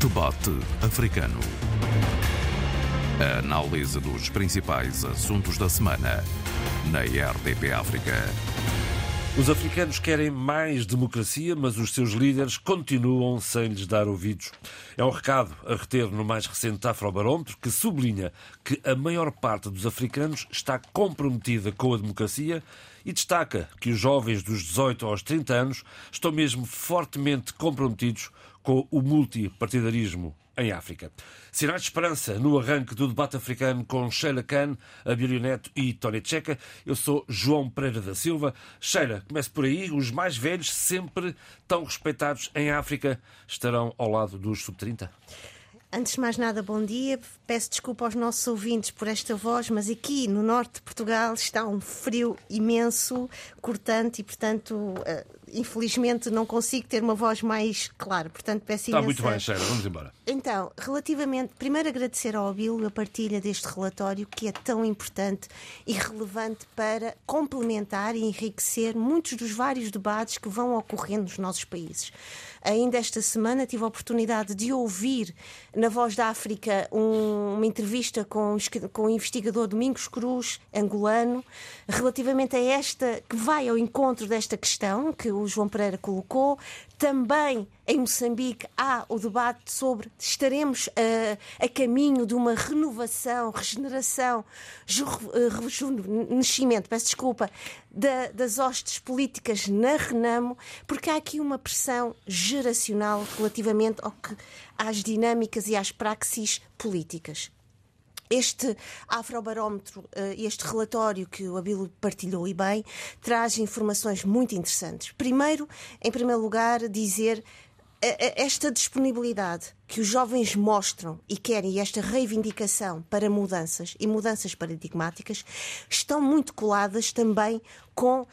Debate Africano. A análise dos principais assuntos da semana na RDP África. Os africanos querem mais democracia, mas os seus líderes continuam sem lhes dar ouvidos. É um recado a reter no mais recente Afrobarómetro, que sublinha que a maior parte dos africanos está comprometida com a democracia e destaca que os jovens dos 18 aos 30 anos estão mesmo fortemente comprometidos com o multipartidarismo em África. Sinais de esperança no arranque do debate africano com Sheila Khan, Abílio Neto e Tony Checa. Eu sou João Pereira da Silva. Sheila, comece por aí. Os mais velhos, sempre tão respeitados em África, estarão ao lado dos sub-30? Antes de mais nada, bom dia. Peço desculpa aos nossos ouvintes por esta voz, mas aqui no norte de Portugal está um frio imenso, cortante e, portanto, eh, infelizmente não consigo ter uma voz mais clara. Portanto, peço Está muito bem, Sheila. Vamos embora. Então, relativamente, primeiro agradecer ao Abílio a partilha deste relatório que é tão importante e relevante para complementar e enriquecer muitos dos vários debates que vão ocorrendo nos nossos países. Ainda esta semana tive a oportunidade de ouvir na Voz da África um, uma entrevista com, com o investigador Domingos Cruz, angolano, relativamente a esta, que vai ao encontro desta questão que o João Pereira colocou. Também em Moçambique há o debate sobre estaremos a, a caminho de uma renovação, regeneração, rejuvenescimento, peço desculpa, da, das hostes políticas na Renamo, porque há aqui uma pressão geracional relativamente ao que, às dinâmicas e às praxis políticas. Este afrobarómetro, eh, este relatório que o Abilo partilhou e bem, traz informações muito interessantes. Primeiro, em primeiro lugar, dizer esta disponibilidade que os jovens mostram e querem, e esta reivindicação para mudanças e mudanças paradigmáticas, estão muito coladas também com uh, uh,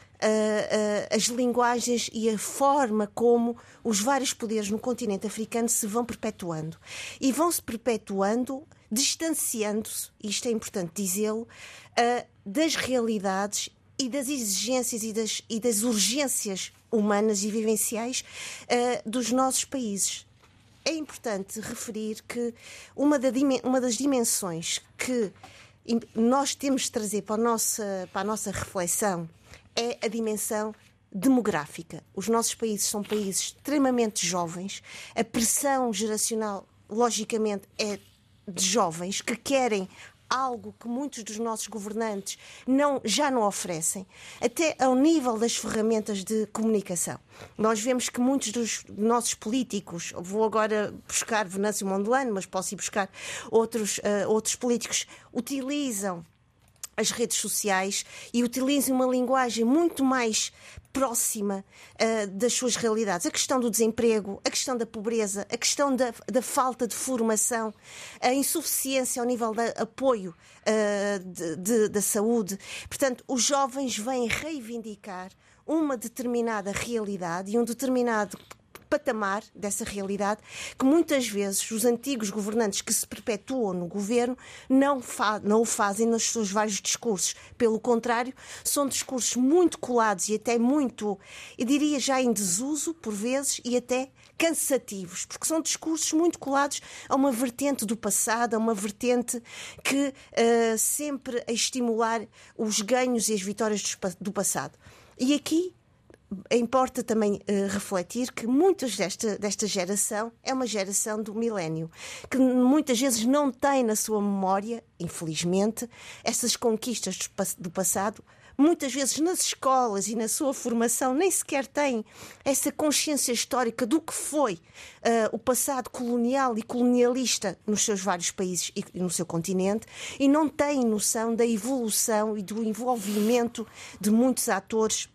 as linguagens e a forma como os vários poderes no continente africano se vão perpetuando. E vão se perpetuando distanciando-se, isto é importante dizê-lo, uh, das realidades e das exigências e das, e das urgências humanas e vivenciais uh, dos nossos países. É importante referir que uma, da, uma das dimensões que nós temos de trazer para a, nossa, para a nossa reflexão é a dimensão demográfica. Os nossos países são países extremamente jovens, a pressão geracional, logicamente, é de jovens que querem algo que muitos dos nossos governantes não, já não oferecem, até ao nível das ferramentas de comunicação. Nós vemos que muitos dos nossos políticos, vou agora buscar Venâncio Mondelano, mas posso ir buscar outros, uh, outros políticos, utilizam as redes sociais e utilizem uma linguagem muito mais próxima uh, das suas realidades. A questão do desemprego, a questão da pobreza, a questão da, da falta de formação, a insuficiência ao nível de apoio uh, de, de, da saúde. Portanto, os jovens vêm reivindicar uma determinada realidade e um determinado patamar dessa realidade que muitas vezes os antigos governantes que se perpetuam no governo não, não o fazem nos seus vários discursos. Pelo contrário, são discursos muito colados e até muito, eu diria já em desuso, por vezes, e até cansativos, porque são discursos muito colados a uma vertente do passado, a uma vertente que uh, sempre a estimular os ganhos e as vitórias do passado. E aqui importa também uh, refletir que muitas desta, desta geração é uma geração do milénio, que muitas vezes não tem na sua memória, infelizmente, essas conquistas do, do passado. Muitas vezes nas escolas e na sua formação nem sequer tem essa consciência histórica do que foi uh, o passado colonial e colonialista nos seus vários países e no seu continente e não tem noção da evolução e do envolvimento de muitos atores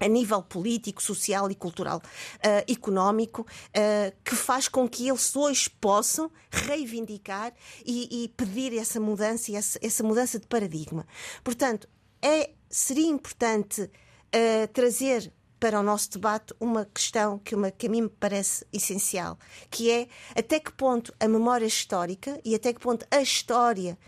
a nível político, social e cultural, uh, económico, uh, que faz com que eles hoje possam reivindicar e, e pedir essa mudança e essa, essa, mudança de paradigma. Portanto, é, seria importante uh, trazer para o nosso debate uma questão que, uma, que a mim me parece essencial, que é até que ponto a memória histórica e até que ponto a história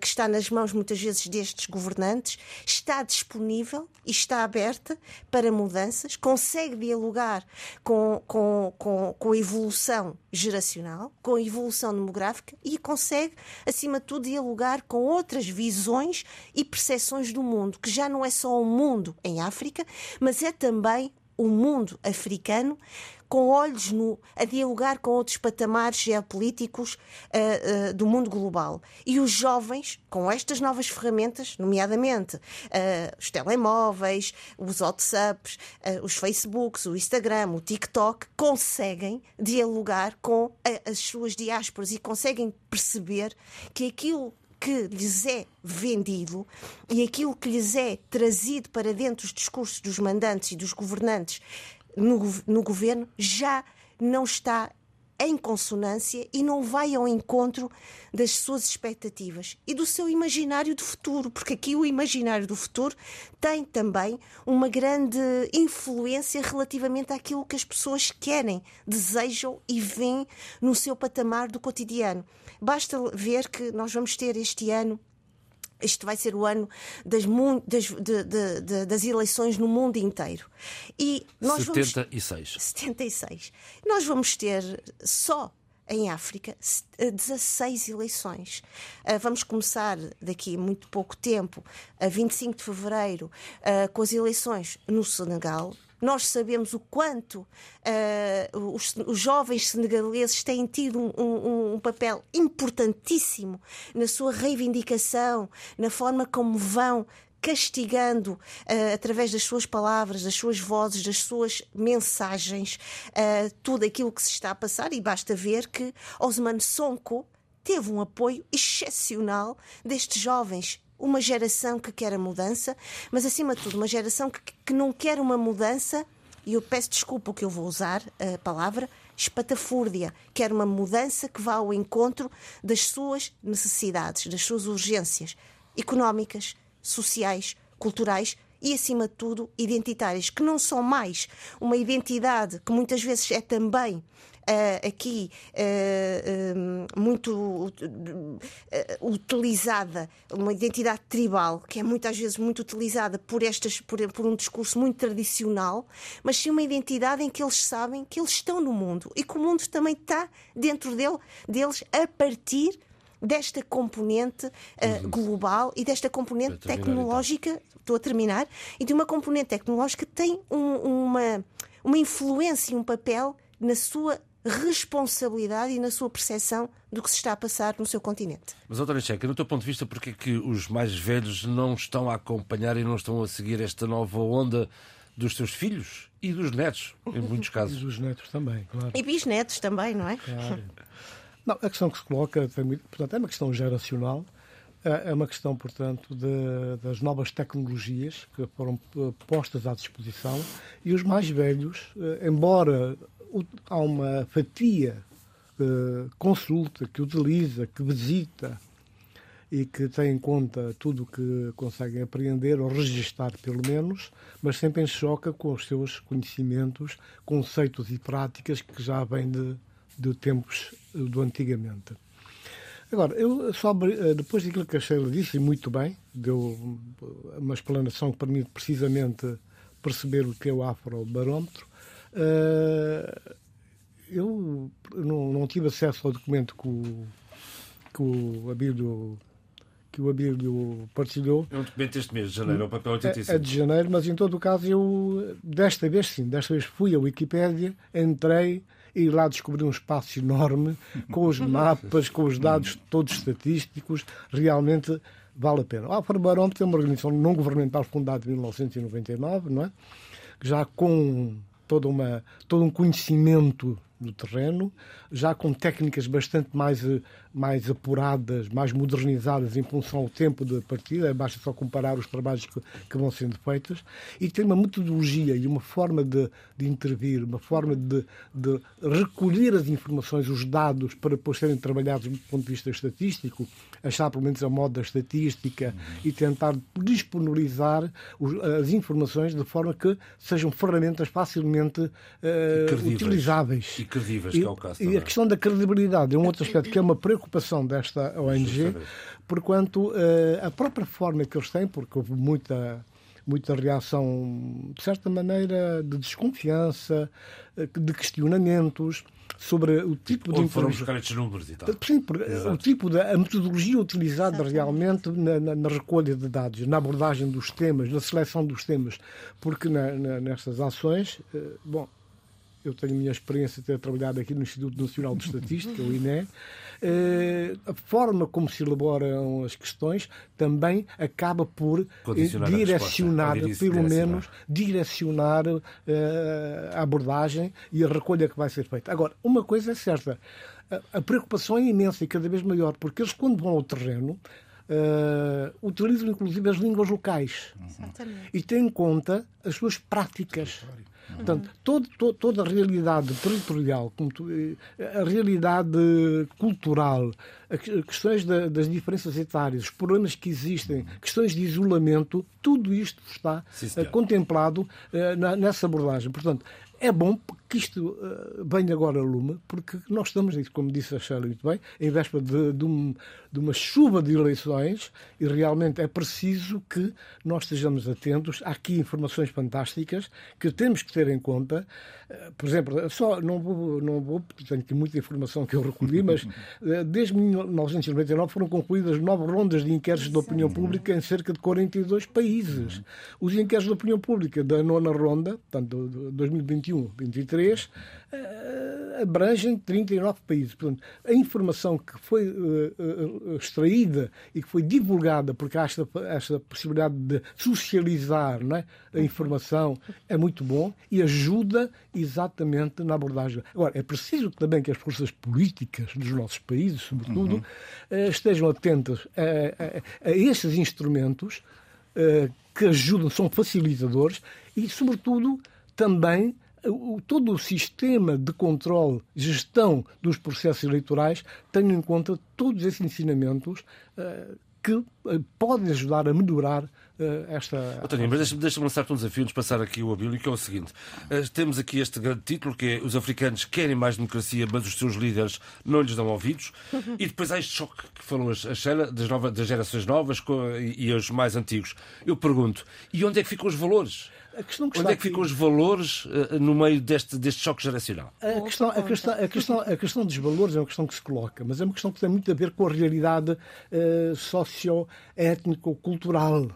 que está nas mãos muitas vezes destes governantes, está disponível e está aberta para mudanças, consegue dialogar com, com, com, com a evolução geracional, com a evolução demográfica e consegue, acima de tudo, dialogar com outras visões e percepções do mundo, que já não é só o mundo em África, mas é também o mundo africano com olhos no, a dialogar com outros patamares geopolíticos uh, uh, do mundo global. E os jovens, com estas novas ferramentas, nomeadamente uh, os telemóveis, os WhatsApps, os Facebooks, o Instagram, o TikTok, conseguem dialogar com a, as suas diásporas e conseguem perceber que aquilo que lhes é vendido e aquilo que lhes é trazido para dentro dos discursos dos mandantes e dos governantes no, no governo já não está em consonância e não vai ao encontro das suas expectativas e do seu imaginário do futuro, porque aqui o imaginário do futuro tem também uma grande influência relativamente àquilo que as pessoas querem, desejam e veem no seu patamar do cotidiano. Basta ver que nós vamos ter este ano este vai ser o ano das, das, de, de, de, das eleições no mundo inteiro. E nós 76. Vamos, 76. Nós vamos ter só em África 16 eleições. Ah, vamos começar daqui a muito pouco tempo, a 25 de fevereiro, ah, com as eleições no Senegal, nós sabemos o quanto uh, os, os, jovens senegaleses têm tido um, um, um, papel importantíssimo na sua reivindicação, na forma como vão castigando uh, através das suas palavras, das suas vozes, das suas mensagens, uh, tudo aquilo que se está a passar. E basta ver que Osman Sonko teve um apoio excepcional destes jovens uma geração que quer a mudança, mas acima de tudo, uma geração que, que não quer uma mudança, e eu peço desculpa que eu vou usar a palavra, espatafúrdia, quer uma mudança que vá ao encontro das suas necessidades, das suas urgências económicas, sociais, culturais e, acima de tudo, identitárias, que não são mais uma identidade que muitas vezes é também uh, aqui uh, muito utilizada, uma identidade tribal, que é muitas vezes muito utilizada por, estas, por, por um discurso muito tradicional, mas sim uma identidade em que eles sabem que eles estão no mundo e que o mundo também está dentro dele, deles a partir desta componente uh, global e desta componente então. tecnológica, então. estou a terminar, e de uma componente tecnológica que tem um, uma, uma influência e um papel na sua responsabilidade e na sua percepção do que se está a passar no seu continente. Mas, doutora Checa, no teu ponto de vista, porquê é que os mais velhos não estão a acompanhar e não estão a seguir esta nova onda dos seus filhos e dos netos, em muitos casos? E dos netos também, claro. E bisnetos também, não é? Claro. Não, a questão que se coloca, portanto, é uma questão geracional, é, é uma questão, portanto, de, das novas tecnologias que foram eh, postas à disposição e os mais velhos, eh, embora há uma fatia que consulta, que utiliza, que visita e que tem em conta tudo o que conseguem apreender ou registar, pelo menos, mas sempre em choca com os seus conhecimentos, conceitos e práticas que já vêm de, de tempos do antigamente. Agora, eu sobre, eh, depois daquilo que a Sheila disse, e muito bem, deu uma explanação que permite precisamente perceber o que é o afrobarómetro, Uh, eu não, não, tive acesso ao documento que o, que o Abílio que o Abílio partilhou. É um documento deste mês de janeiro, é o papel 85. É, é de janeiro, mas em todo o caso eu, desta vez sim, desta vez fui à Wikipédia, entrei e lá descobri um espaço enorme com os mapas, com os dados todos estatísticos, realmente vale a pena. O Afrobarómetro é uma organização não governamental fundada em 1999, não é? já com toda uma, todo um conhecimento do terreno, já com técnicas bastante mais, mais apuradas, mais modernizadas em função ao tempo de partida, basta só comparar os trabalhos que, que vão sendo feitos, e tem uma metodologia e uma forma de, de intervir, uma forma de, de recolher as informações, os dados, para depois serem trabalhados do ponto de vista estatístico, achar pelo menos a moda da estatística uhum. e tentar disponibilizar os, as informações de forma que sejam ferramentas facilmente uh, utilizáveis credíveis, e, que é o caso. E também. a questão da credibilidade é um outro aspecto que é uma preocupação desta ONG, porquanto uh, a própria forma que eles têm, porque houve muita muita reação, de certa maneira, de desconfiança, eh, de questionamentos sobre o tipo Onde de foram buscar estes números e tal. Sim, o tipo de a metodologia utilizada Exatamente. realmente na, na, na, recolha de dados, na abordagem dos temas, na seleção dos temas, porque na, nestas ações, eh, bom, eu tenho a minha experiência de ter trabalhado aqui no Instituto Nacional de Estatística, o INE, eh, a forma como se elaboram as questões também acaba por direcionar, a pelo menos, direcionar eh, a abordagem e a recolha que vai ser feita. Agora, uma coisa é certa, a preocupação é imensa e cada vez maior, porque eles, quando vão ao terreno, Uh, utilizam inclusive as línguas locais Exatamente. e têm em conta as suas práticas. Portanto, todo, todo, toda a realidade territorial, a realidade cultural, as questões da, das diferenças etárias, os problemas que existem, questões de isolamento, tudo isto está Sim, contemplado uh, nessa abordagem. Portanto, é bom que isto uh, venha agora a lume, porque nós estamos, como disse a Sheila muito bem, em véspera de, de, um, de, uma chuva de eleições e realmente é preciso que nós estejamos atentos. Há aqui informações fantásticas que temos que ter em conta. Uh, por exemplo, só não vou, não vou, tenho aqui muita informação que eu recolhi, mas uh, desde 1999 foram concluídas nove rondas de inquéritos de opinião pública em cerca de 42 países. Os inquéritos de opinião pública da nona ronda, portanto, 2021 21, 23, uh, abrangem 39 países. Portanto, a informação que foi uh, uh, extraída e que foi divulgada, porque há esta, esta possibilidade de socializar é? a informação, é muito bom e ajuda exatamente na abordagem. Agora, é preciso também que as forças políticas dos nossos países, sobretudo, uhum. estejam atentas a, a, a estes instrumentos que ajudam, são facilitadores e, sobretudo, também o, todo o sistema de controle, gestão dos processos eleitorais, tendo em conta todos esses ensinamentos uh, que uh, podem ajudar a melhorar uh, esta. António, mas deixa-me deixa lançar-te um desafio de passar aqui o Abílio, que é o seguinte: temos aqui este grande título que é Os africanos querem mais democracia, mas os seus líderes não lhes dão ouvidos. e depois há este choque que falou a Sheila das, novas, das gerações novas e os mais antigos. Eu pergunto: e onde é que ficam os valores? A questão que Onde é que ficam os valores uh, no meio deste, deste choque geracional? A questão, a, questão, a, questão, a questão dos valores é uma questão que se coloca, mas é uma questão que tem muito a ver com a realidade uh, socio-étnico-cultural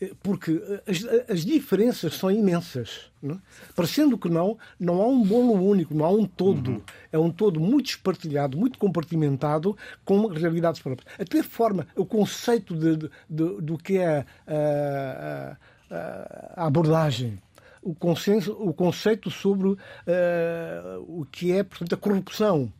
eh, porque as, as, diferenças são imensas. Não? É? Parecendo que não, não há um bolo único, não há um todo. Uhum. É um todo muito espartilhado, muito compartimentado, com realidades próprias. Até a forma, o conceito de, de, de do que é a, a abordagem, o, consenso, o conceito sobre uh, o que é, portanto, a corrupção.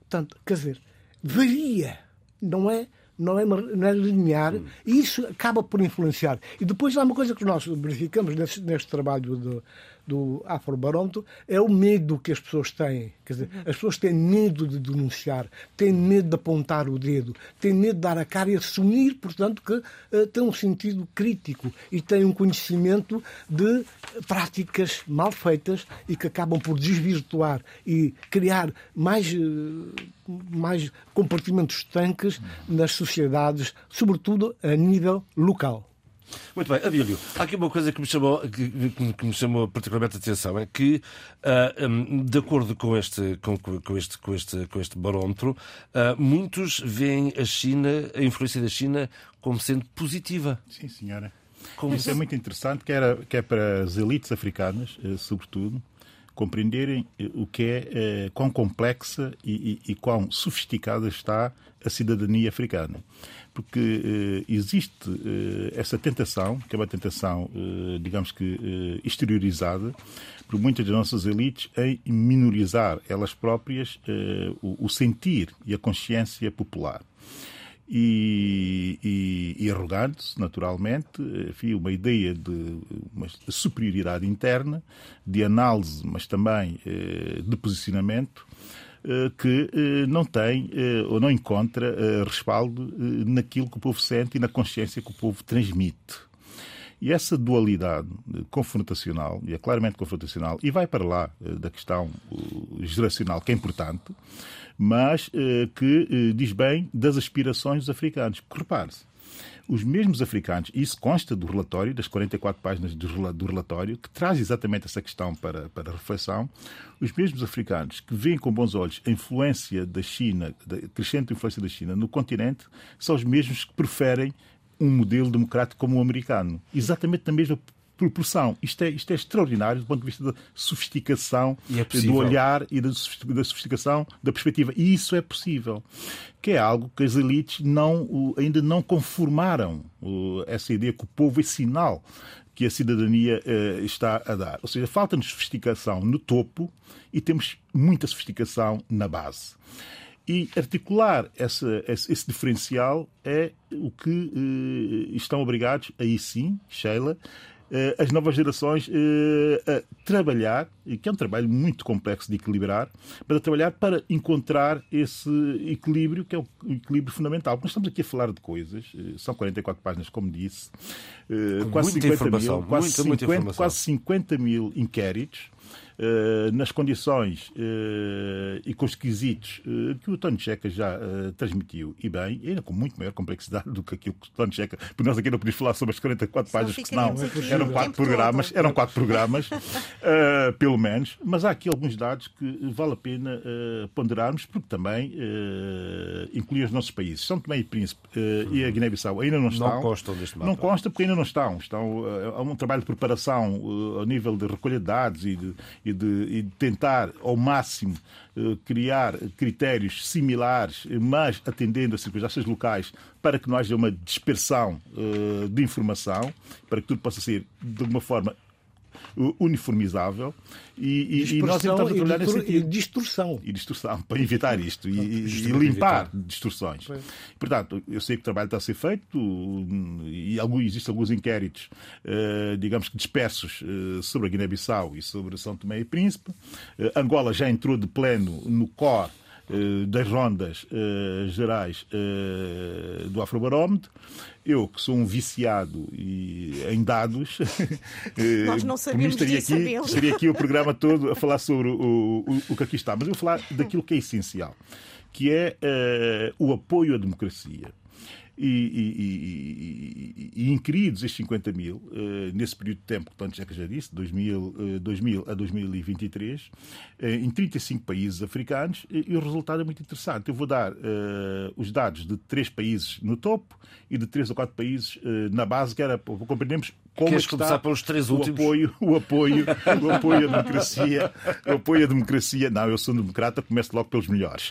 Portanto, quer dizer, varia, não é? Não é, não é linear e isso acaba por influenciar. E depois há uma coisa que nós verificamos neste, neste trabalho de, do Afrobarómetro é o medo que as pessoas têm. Quer dizer, as pessoas têm medo de denunciar, têm medo de apontar o dedo, têm medo de dar a cara e assumir, portanto, que uh, têm um sentido crítico e têm um conhecimento de práticas mal feitas e que acabam por desvirtuar e criar mais, uh, mais compartimentos tanques nas sociedades, sobretudo a nível local. Muito bem, Abílio, há aqui uma coisa que me chamou, que, que me chamou particularmente a atenção, é que, uh, ah, um, de acordo com este, com, com, este, com, este, com este barómetro, uh, muitos veem a China, a influência da China, como sendo positiva. Sim, senhora. Como Isso é muito interessante, que, era, que é para as elites africanas, eh, sobretudo, compreenderem eh, o que é, eh, quão complexa e, e, e quão sofisticada está a cidadania africana. Porque eh, existe eh, essa tentação, que é uma tentação, eh, digamos que exteriorizada, por muitas das nossas elites, em minorizar elas próprias o, o sentir e a consciência popular e, e, e arrogante-se, naturalmente, enfim, uma ideia de uma superioridade interna, de análise, mas também de posicionamento, eh, que eh, não tem eh, ou não encontra respaldo naquilo que o povo sente e na consciência que o povo transmite. E essa dualidade confrontacional, e é claramente confrontacional, e vai para lá da questão geracional, que é importante, mas que diz bem das aspirações dos africanos. Porque repare-se, os mesmos africanos, isso consta do relatório, das 44 páginas do relatório, que traz exatamente essa questão para, para reflexão, os mesmos africanos que veem com bons olhos a influência da China, a crescente influência da China no continente, são os mesmos que preferem um modelo democrático como o americano. Exatamente na mesma proporção. Isto é, isto é extraordinário do ponto de vista da sofisticação é do olhar e da sofisticação da perspectiva. E isso é possível. Que é algo que as elites não, ainda não conformaram essa ideia que o povo é sinal que a cidadania uh, está a dar. Ou seja, falta-nos sofisticação no topo e temos muita sofisticação na base. E articular essa, esse, esse, diferencial é o que uh, estão obrigados, aí sim, Sheila, eh, as novas gerações eh, a trabalhar, que é um trabalho muito complexo de equilibrar, para trabalhar para encontrar esse equilíbrio, que é o equilíbrio fundamental. Nós estamos aqui a falar de coisas, eh, são 44 páginas, como disse, quase, 50 mil, quase, muita, 50, quase 50 mil inquéritos eh, nas condições uh, e com os requisitos uh, que o Tony Checa já transmitiu, e bem, ainda com muito maior complexidade do que aquilo que o Tony Checa, porque nós aqui não podíamos falar sobre as 44 páginas, porque senão eram quatro programas, eram quatro programas, pelo menos, mas há aqui alguns dados que vale a pena ponderarmos, porque também incluem os nossos países. São Tomé e Príncipe e a Guiné-Bissau ainda não estão. Não constam deste mapa. Não consta porque ainda não estão. estão há um trabalho de preparação ao nível de recolha de dados e de, e de, e de tentar ao máximo eh, criar critérios similares, mas atendendo às circunstâncias locais, para que não haja uma dispersão eh, de informação, para que tudo possa ser de alguma forma uniformizável e, e, e nós estamos a trabalhar nesse sentido. E distorção. E distorção, para evitar isto e, e limpar distorções. Pois. Portanto, eu sei que o trabalho está a ser feito e existem alguns inquéritos, uh, digamos que dispersos, uh, sobre a Guiné-Bissau e sobre São Tomé e Príncipe. Uh, Angola já entrou de pleno no core das rondas uh, gerais uh, do Afrobarómetro. Eu, que sou um viciado e, em dados, nós não sabemos estaria disso, aqui, estaria aqui o programa todo a falar sobre o, o, o que aqui está. Mas eu vou falar daquilo que é essencial, que é o apoio à democracia e, e, e, e inquiridos estes 50 mil, uh, nesse período de tempo que Tony Checa já disse, 2000, uh, 2000 a 2023, uh, eh, em 35 países africanos, e o resultado é muito interessante. Eu vou dar eh, os dados de três países no topo e de três ou quatro países eh, na base, que era, compreendermos como Queres começar pelos três últimos? O apoio, o apoio, o apoio à democracia. O apoio à democracia. Não, eu sou um democrata, começo logo pelos melhores.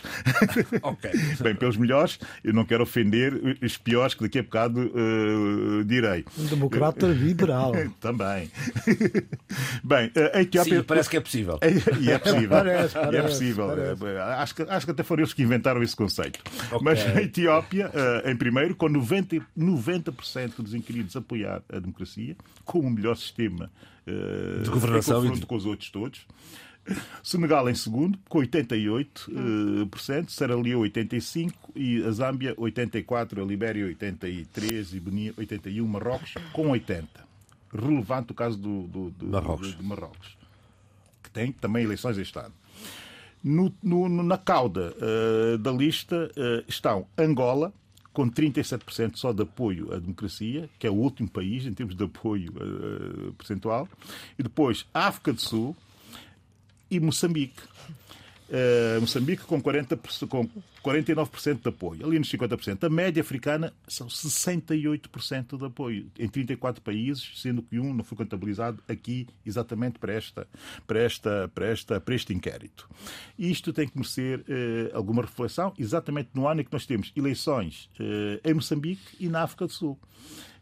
Ok. Bem, pelos melhores, eu não quero ofender os piores que daqui a bocado uh, direi. Um democrata liberal. Também. Bem, a Etiópia. Sim, parece que é possível. E é possível. Parece, parece, e é possível. parece. Acho, que, acho que até foram eles que inventaram esse conceito. Okay. Mas a Etiópia, uh, em primeiro, com 90%, 90 dos inquiridos apoiar a democracia com o melhor sistema uh, de governação em confronto com os outros todos. Senegal em segundo, com 88%, uh, por cento, Serra Leone 85% e a Zâmbia 84%, a Libéria 83% e Benin 81%, Marrocos com 80%. Relevante o caso do, do, do, Marrocos. do, do Marrocos, que tem também eleições este ano. No, no, na cauda uh, da lista uh, estão Angola, com 37% só de apoio à democracia, que é o último país em termos de apoio uh, percentual, e depois África do Sul e Moçambique. Uh, Moçambique com, 40, com 49% de apoio, ali nos 50%. A média africana são 68% de apoio, em 34 países, sendo que um não foi contabilizado aqui exatamente para, esta, para, esta, para, esta, para este inquérito. Isto tem que merecer uh, alguma reflexão, exatamente no ano em que nós temos eleições uh, em Moçambique e na África do Sul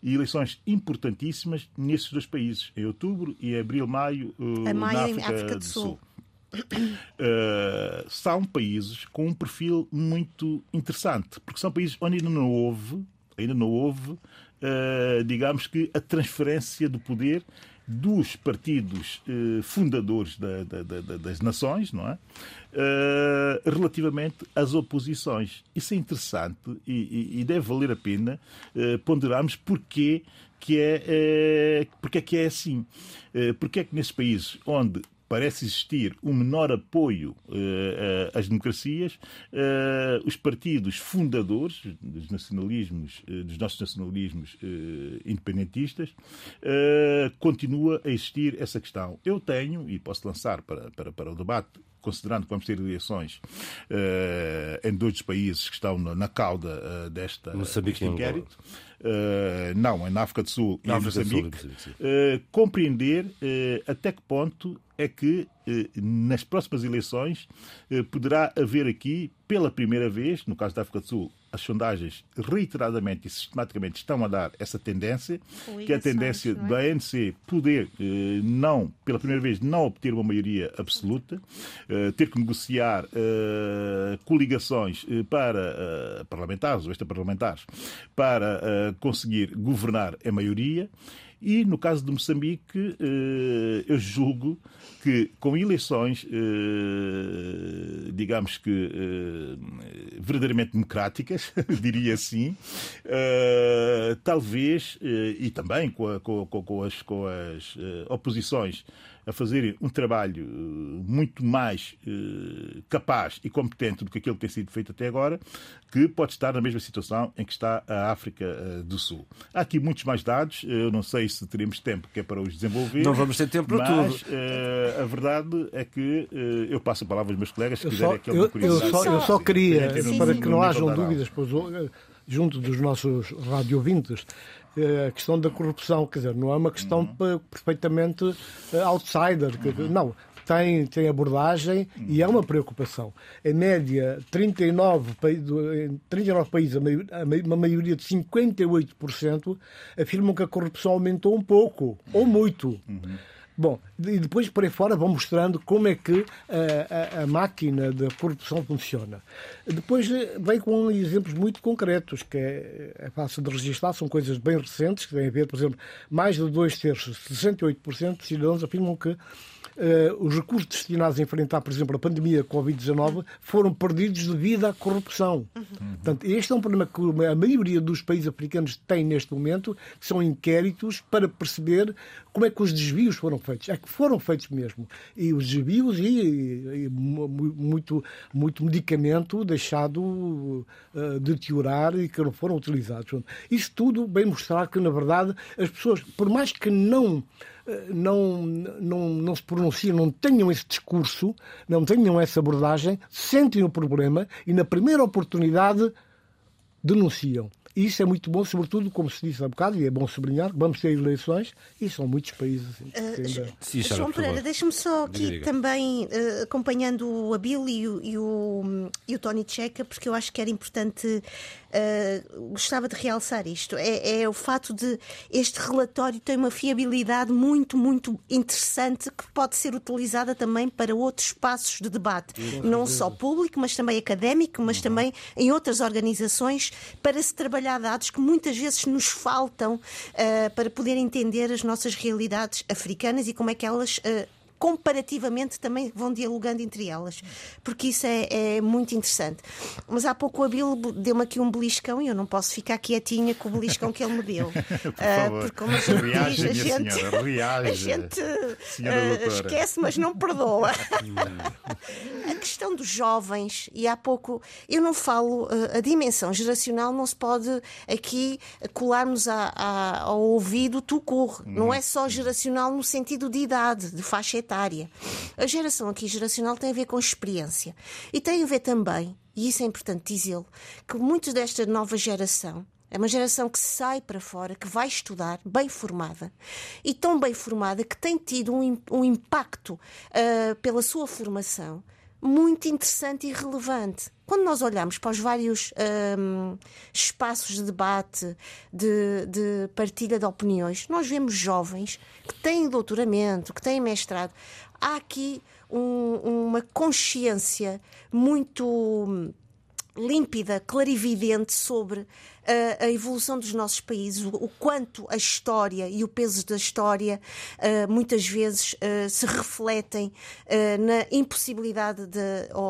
e eleições importantíssimas nesses dois países, em outubro e abril, maio, uh, maio na África, África do Sul. Sul. Uh, são países com um perfil muito interessante, porque são países onde ainda não houve, ainda não houve, uh, digamos que a transferência do poder dos partidos eh, fundadores da, da, da, das nações, não é? Uh, relativamente às oposições. Isso é interessante e, e, deve valer a pena ponderarmos porquê que é, porque é que é assim. Porque é que nesses países onde parece existir um menor apoio uh, às democracias, uh, os partidos fundadores dos nacionalismos, uh, dos nossos nacionalismos independentistas, continua a existir essa questão. Eu tenho, e posso lançar para, para, para o debate, considerando que vamos ter eleições uh, em dois dos países que estão na, na cauda uh, desta, deste inquérito, uh, não, na África do Sul e em Moçambique, compreender até que ponto é que nas próximas eleições poderá haver aqui, pela primeira vez, no caso da África do Sul, as sondagens reiteradamente e sistematicamente estão a dar essa tendência, que é a tendência é? da ANC poder eh, não, pela primeira vez, não obter uma maioria absoluta, eh, ter que negociar eh, coligações para parlamentares ou extra-parlamentares para conseguir governar a maioria. E no caso de Moçambique, eu julgo que com eleições, eh, digamos que eh, verdadeiramente democráticas, diria assim, eh, talvez, e também com, a, com, com, as, com as oposições a fazerem um trabalho eh, muito mais eh, capaz e competente do que aquele que tem sido feito até agora, que pode estar na mesma situação em que está a África eh, do Sul. Há aqui muitos mais dados, eu não sei se teremos tempo que é para os desenvolver. Não vamos ter tempo para mas, tudo. a verdade é que eu passo a palavra aos meus colegas se quiserem alguma curiosidade. Eu só, eu só queria, para que não hajam dúvidas pois, junto dos nossos radiovintes, a questão da corrupção, quer dizer, não é uma questão uhum. perfeitamente eh, outsider, uhum. não, tem, tem abordagem uhum. e é uma preocupação. Em média, 39, 39 países, uma maioria de 58%, afirmam que a corrupção aumentou um pouco, ou muito. Bom, e depois por aí fora vão mostrando como é que a, a, a, máquina da corrupção funciona. Depois eh, vem com exemplos muito concretos, que é, é fácil de registrar, são coisas bem recentes, que têm a ver, por exemplo, mais de dois terços, 68% dos cidadãos afirmam que uh, os recursos destinados a enfrentar, por exemplo, a pandemia Covid-19 foram perdidos devido à corrupção. Uhum. Portanto, este é um problema que a maioria dos países africanos tem neste momento, que são inquéritos para perceber como é que os desvios foram feitos. É que foram feitos mesmo. E os desvios e, e, e muito, muito medicamento deixado uh, deteriorar e que não foram utilizados. Isso tudo bem mostrar que, na verdade, as pessoas, por mais que não não, não, não se pronunciam, não tenham esse discurso, não tenham essa abordagem, sentem o problema e, na primeira oportunidade, denunciam. E isso é muito bom, sobretudo, como se disse há bocado, e é bom sublinhar, vamos ter eleições e são muitos países. Assim, uh, Sim, João Pereira, deixa-me só aqui diga, também, uh, acompanhando o Abílio e o, e o, e o Tony Checa, porque eu acho que era importante uh, gostava de realçar isto. É, é, o fato de este relatório ter uma fiabilidade muito, muito interessante que pode ser utilizada também para outros espaços de debate, não só público, mas também académico, mas uhum. também em outras organizações, para se trabalhar dados que muitas vezes nos faltam uh, para poder entender as nossas realidades africanas e como é que elas uh, comparativamente também vão dialogando entre elas, porque isso é, é muito interessante. Mas há pouco o Abel deu-me aqui um beliscão e eu não posso ficar quietinha com o beliscão que ele me deu. Por uh, porque como a gente reage, diz, a gente, senhora, a gente uh, esquece, mas não perdoa. a questão dos jovens, e há pouco eu não falo, uh, a dimensão geracional não se pode aqui colarmos a, a, ao ouvido tu corre. Hum. Não é só geracional no sentido de idade, de faixa etária etária. A geração aqui geracional tem a ver com experiência. E tem a ver também, e isso é importante dizê-lo, que muitos desta nova geração é uma geração que sai para fora, que vai estudar, bem formada, e tão bem formada que tem tido um, um impacto uh, pela sua formação muito interessante e relevante. Quando nós olhamos para os vários um, espaços de debate, de, de, partilha de opiniões, nós vemos jovens que têm doutoramento, que têm mestrado. Há aqui um, uma consciência muito límpida, clarividente sobre a, a evolução dos nossos países, o, o, quanto a história e o peso da história uh, muitas vezes uh, se refletem uh, na impossibilidade de,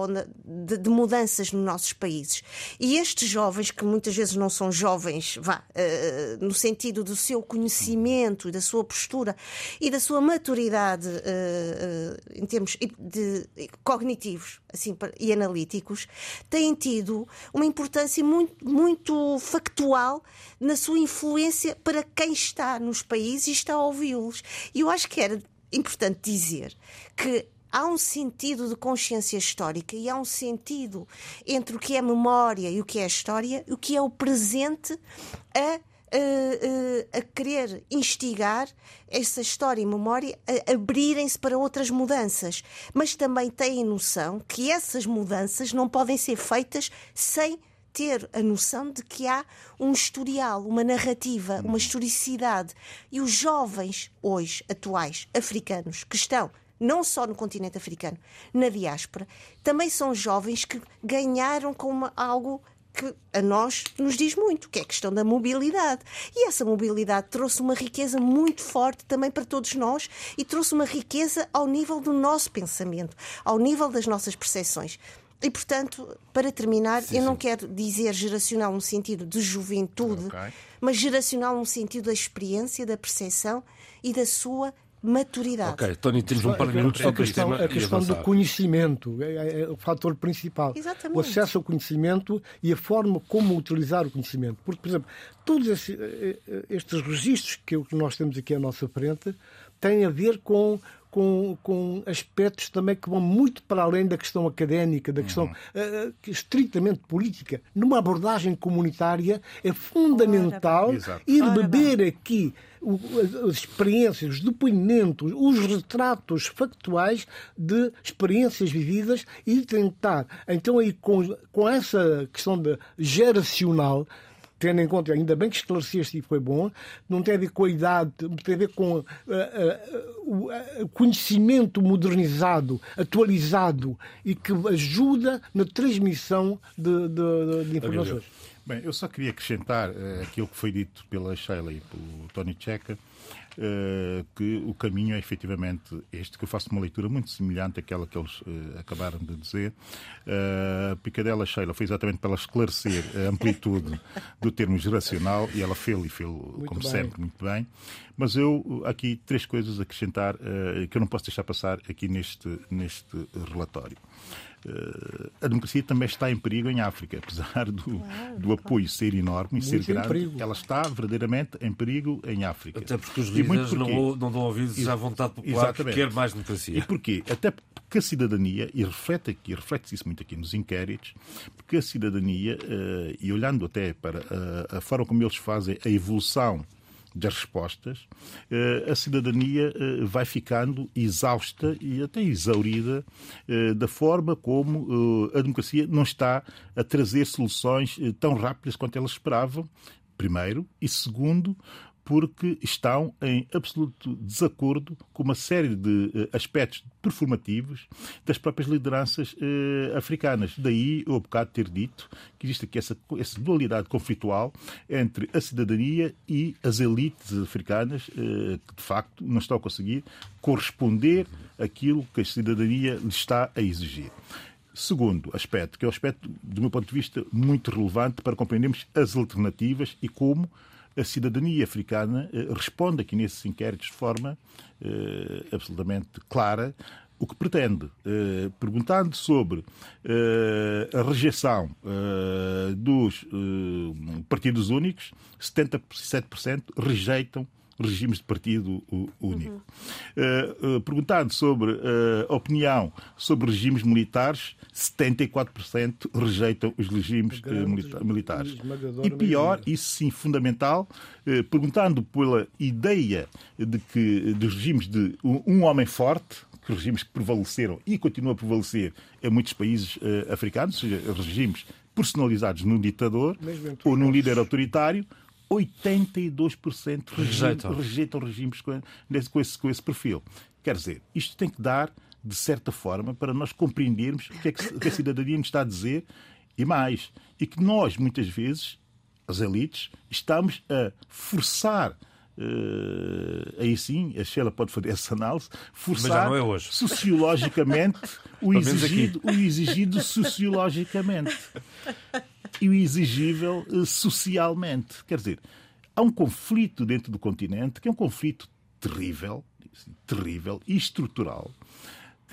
na, de, de, mudanças nos nossos países. E estes jovens, que muitas vezes não são jovens, vá, no sentido do seu conhecimento da sua postura e da sua maturidade em termos de, de cognitivos assim, e analíticos, têm tido uma importância muito, muito na sua influência para quem está nos países e está a ouvi-los. E eu acho que era importante dizer que há um sentido de consciência histórica e há um sentido entre o que é memória e o que é história, o que é o presente a a, a, querer instigar essa história e memória a abrirem-se para outras mudanças, mas também têm noção que essas mudanças não podem ser feitas sem ter a noção de que há um historial, uma narrativa, uma historicidade. E os jovens hoje, atuais, africanos, que estão não só no continente africano, na diáspora, também são jovens que ganharam com uma, algo que a nós nos diz muito, que é a questão da mobilidade. E essa mobilidade trouxe uma riqueza muito forte também para todos nós e trouxe uma riqueza ao nível do nosso pensamento, ao nível das nossas percepções. E, portanto, para terminar, sim, eu não quero dizer geracional no sentido de juventude, okay. mas geracional no sentido da experiência, da percepção e da sua maturidade. Ok, Tony, temos um par de minutos a questão, a questão do conhecimento é, é, é, o fator principal. Exatamente. O acesso ao conhecimento e a forma como utilizar o conhecimento. Porque, por exemplo, todos estes, eh, eh, estes registros que nós temos aqui à nossa frente têm a ver com com, com aspectos também que vão muito para além da questão académica, da questão uhum. uh, estritamente política. Numa abordagem comunitária é fundamental Ora, ir beber aqui as experiências, os depoimentos, os retratos factuais de experiências vividas e tentar, então, aí com, com essa questão de geracional, tendo em conta, ainda bem que esclareceste e foi bom, não tem a ver com a idade, tem a ver com uh, uh, o conhecimento modernizado, atualizado e que ajuda na transmissão de, de, de informações. Bem, eu só queria acrescentar uh, aquilo que foi dito pela Sheila e pelo Tony Checa, que o caminho é efetivamente este, que eu faço uma leitura muito semelhante àquela que eles uh, acabaram de dizer. Uh, Picadela Sheila foi exatamente para esclarecer a amplitude do termo geracional e ela fez e fez, como bem. sempre, muito bem. Mas eu, aqui, três coisas a acrescentar que eu não posso deixar passar aqui neste, neste relatório. Eh, a democracia também está em perigo em África, apesar do, claro, do apoio ser enorme e ser grande, ela está verdadeiramente em perigo em África. Até porque os líderes não, não dão ouvidos à vontade popular Exatamente. que quer mais democracia. E porquê? Até porque a cidadania, e reflete aqui, reflete-se isso muito aqui nos inquéritos, porque a cidadania, eh, e olhando até para a forma como eles fazem a evolução das respostas, eh, a cidadania eh, vai ficando exausta e até exaurida eh, da forma como a democracia não está a trazer soluções tão rápidas quanto elas esperavam, primeiro, e segundo, porque estão em absoluto desacordo com uma série de uh, aspectos performativos das próprias lideranças uh, africanas. Daí eu há bocado ter dito que existe aqui essa, essa dualidade conflitual entre a cidadania e as elites africanas uh, que, de facto, não estão a conseguir corresponder àquilo que a cidadania lhes está a exigir. Segundo aspecto, que é um aspecto, do meu ponto de vista, muito relevante para compreendermos as alternativas e como a cidadania africana eh, responde aqui nesses inquéritos de forma eh, absolutamente clara. O que pretende, eh, perguntando sobre a rejeição dos partidos únicos, 77% rejeitam regimes de partido único. Uhum. Uh, uh, perguntado sobre uh, opinião sobre regimes militares, 74% rejeitam os regimes milita militares. E pior, isso sim fundamental, perguntando pela ideia de que dos regimes de um, um homem forte, que regimes que prevaleceram e continuam a prevalecer em muitos países africanos, ou seja, regimes personalizados num ditador ou num líder autoritário, 82% rejeitam. rejeitam regimes com esse, com esse perfil. Quer dizer, isto tem que dar, de certa forma, para nós compreendermos o que, é que a cidadania nos está a dizer E mais, e que nós, muitas vezes, as elites, estamos a forçar Uh, aí sim, a Sheila pode fazer essa análise, forçar é sociologicamente o exigido, o exigido sociologicamente e o exigível uh, socialmente. Quer dizer, há um conflito dentro do continente que é um conflito terrível, terrível e estrutural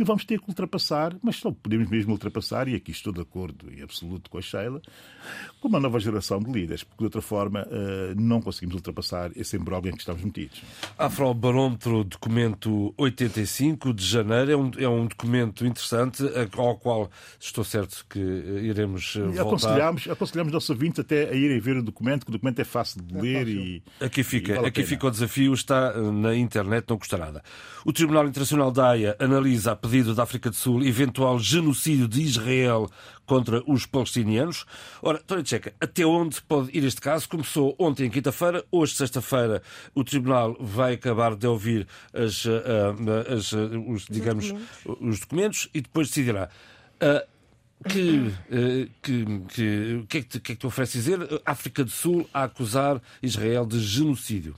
que vamos ter que ultrapassar, mas só podemos mesmo ultrapassar, e aqui estou de acordo em absoluto com a Sheila, com uma nova geração de líderes, porque de outra forma eh, não conseguimos ultrapassar esse imbróglio em que estamos metidos. Afrobarómetro, documento 85 de janeiro, é um, é um documento interessante, ao qual estou certo que eh, iremos eh, voltar. Aconselhamos, aconselhamos nossos ouvintes até a irem ver o documento, que o documento é fácil de é ler é e. Aqui fica, e vale aqui fica o desafio, está na internet, não custa nada. O Tribunal Internacional da Haia analisa a pedido da África do Sul eventual genocídio de Israel contra os palestinianos. Ora, Tória Tcheca, até onde pode ir este caso? Começou ontem, quinta-feira, hoje, sexta-feira, o Tribunal vai acabar de ouvir as, eh, eh, as, eh, os, digamos, os documentos. os documentos e depois decidirá. Que, que, que, que, é que, te, que é que te oferece dizer? África do Sul a acusar Israel de genocídio.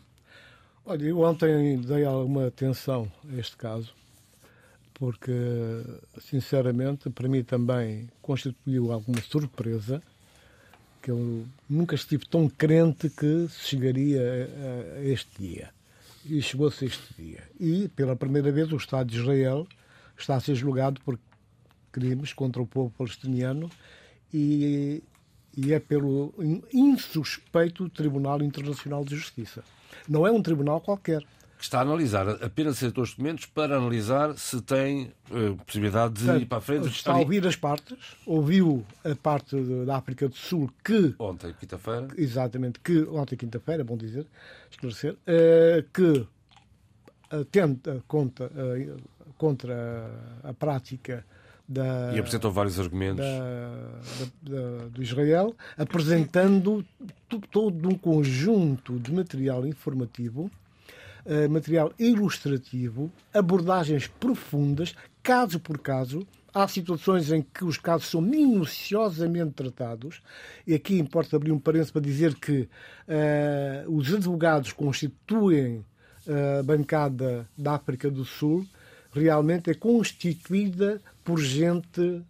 Olha, eu ontem dei alguma atenção a este caso porque, sinceramente, para mim também constituiu alguma surpresa que eu nunca estive tão crente que chegaria a, a este dia. E chegou-se este dia. E, pela primeira vez, o Estado de Israel está a ser julgado por crimes contra o povo palestiniano e, e é pelo insuspeito Tribunal Internacional de Justiça. Não é um tribunal qualquer que está a analisar apenas esses documentos para analisar se tem uh, possibilidade de ir para a frente. Está a ouvir as partes, ouviu a parte da África do Sul que. Ontem, quinta-feira. Exatamente, que. Ontem, quinta-feira, é bom dizer, esclarecer, uh, que tenta contra, uh, contra a prática da, e apresentou vários argumentos da, da, do Israel, apresentando todo um conjunto de material informativo uh, material ilustrativo, abordagens profundas, caso por caso. Há situações em que os casos são minuciosamente tratados, e aqui importa abrir um parênteses para dizer que uh, os advogados constituem a bancada da África do Sul, realmente é constituída por gente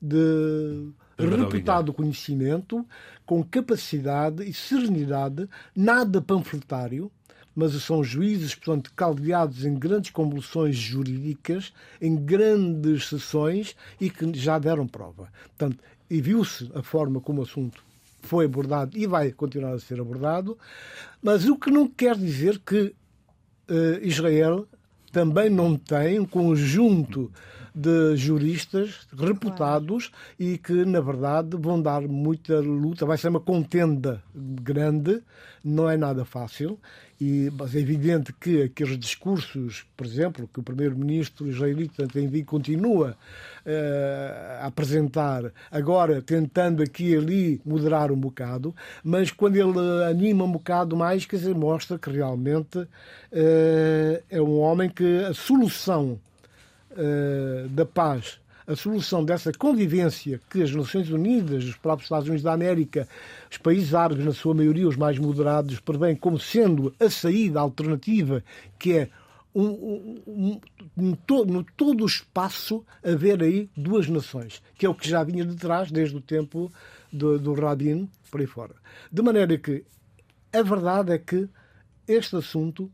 de reputado conhecimento, com capacidade e serenidade, nada panfletário, mas são juízes, portanto, caldeados em grandes convulsões jurídicas, em grandes sessões e que já deram prova. Portanto, e viu-se a forma como o assunto foi abordado e vai continuar a ser abordado, mas o que não quer dizer que uh, Israel também não tem um conjunto de juristas reputados claro. e que, na verdade, vão dar muita luta. Vai ser uma contenda grande, não é nada fácil. E, mas é evidente que aqueles discursos, por exemplo, que o primeiro-ministro israelita tem vindo, continua uh, a apresentar, agora tentando aqui e ali moderar um bocado, mas quando ele anima um bocado mais, quer dizer, mostra que realmente uh, é um homem que a solução uh, da paz a solução dessa convivência que as Nações Unidas, os próprios Estados Unidos da América, os países árabes, na sua maioria os mais moderados, prevêem como sendo a saída alternativa, que é um, um, um, um, no todo o espaço haver aí duas nações, que é o que já vinha de trás desde o tempo do, do Rabin, por aí fora. De maneira que a verdade é que este assunto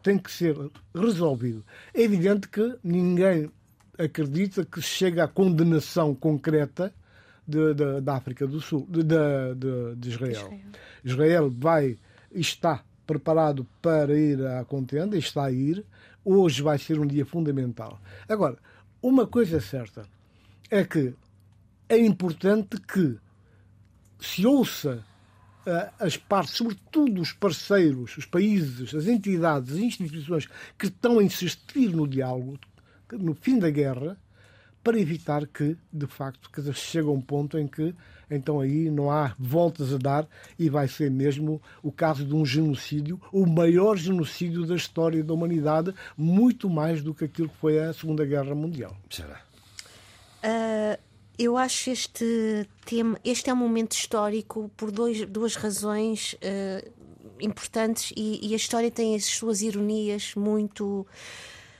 tem que ser resolvido. É evidente que ninguém acredita que chega à condenação concreta de, de, da África do Sul, de, de, Israel. Israel. Israel vai, está preparado para ir à contenda, está a ir. Hoje vai ser um dia fundamental. Agora, uma coisa é certa é que é importante que se ouça uh, as partes, sobretudo os parceiros, os países, as entidades, as instituições que estão a insistir no diálogo, no fim da guerra para evitar que, de facto, que chega a um ponto em que então aí não há voltas a dar e vai ser mesmo o caso de um genocídio, o maior genocídio da história da humanidade, muito mais do que aquilo que foi a Segunda Guerra Mundial. Uh, Eu acho este tema, este é um momento histórico por dois, duas razões uh, importantes e, e, a história tem as suas ironias muito,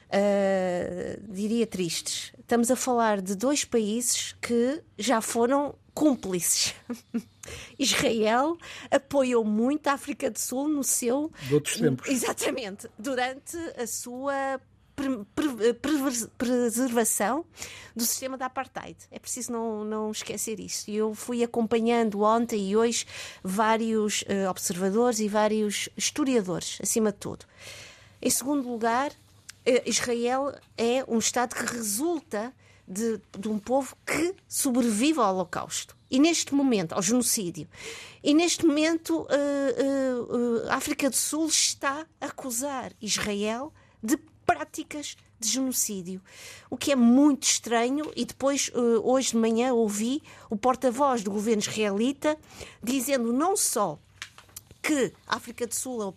uh, diria, tristes. Estamos a falar de dois países que já foram cúmplices. Israel apoiou muito a África do Sul no seu. De outros tempos. Exatamente. Durante a sua preservação do sistema da apartheid. É preciso não, não esquecer isso. Eu fui acompanhando ontem e hoje vários uh, observadores e vários historiadores, acima de tudo. Em segundo lugar, Israel é um Estado que resulta de, de um povo que sobrevive ao Holocausto. E neste momento, ao genocídio. E neste momento, uh, uh, uh, a África do Sul está a acusar Israel de práticas de genocídio, o que é muito estranho. E depois, hoje de manhã, ouvi o porta-voz do governo israelita dizendo não só que a África do Sul é o,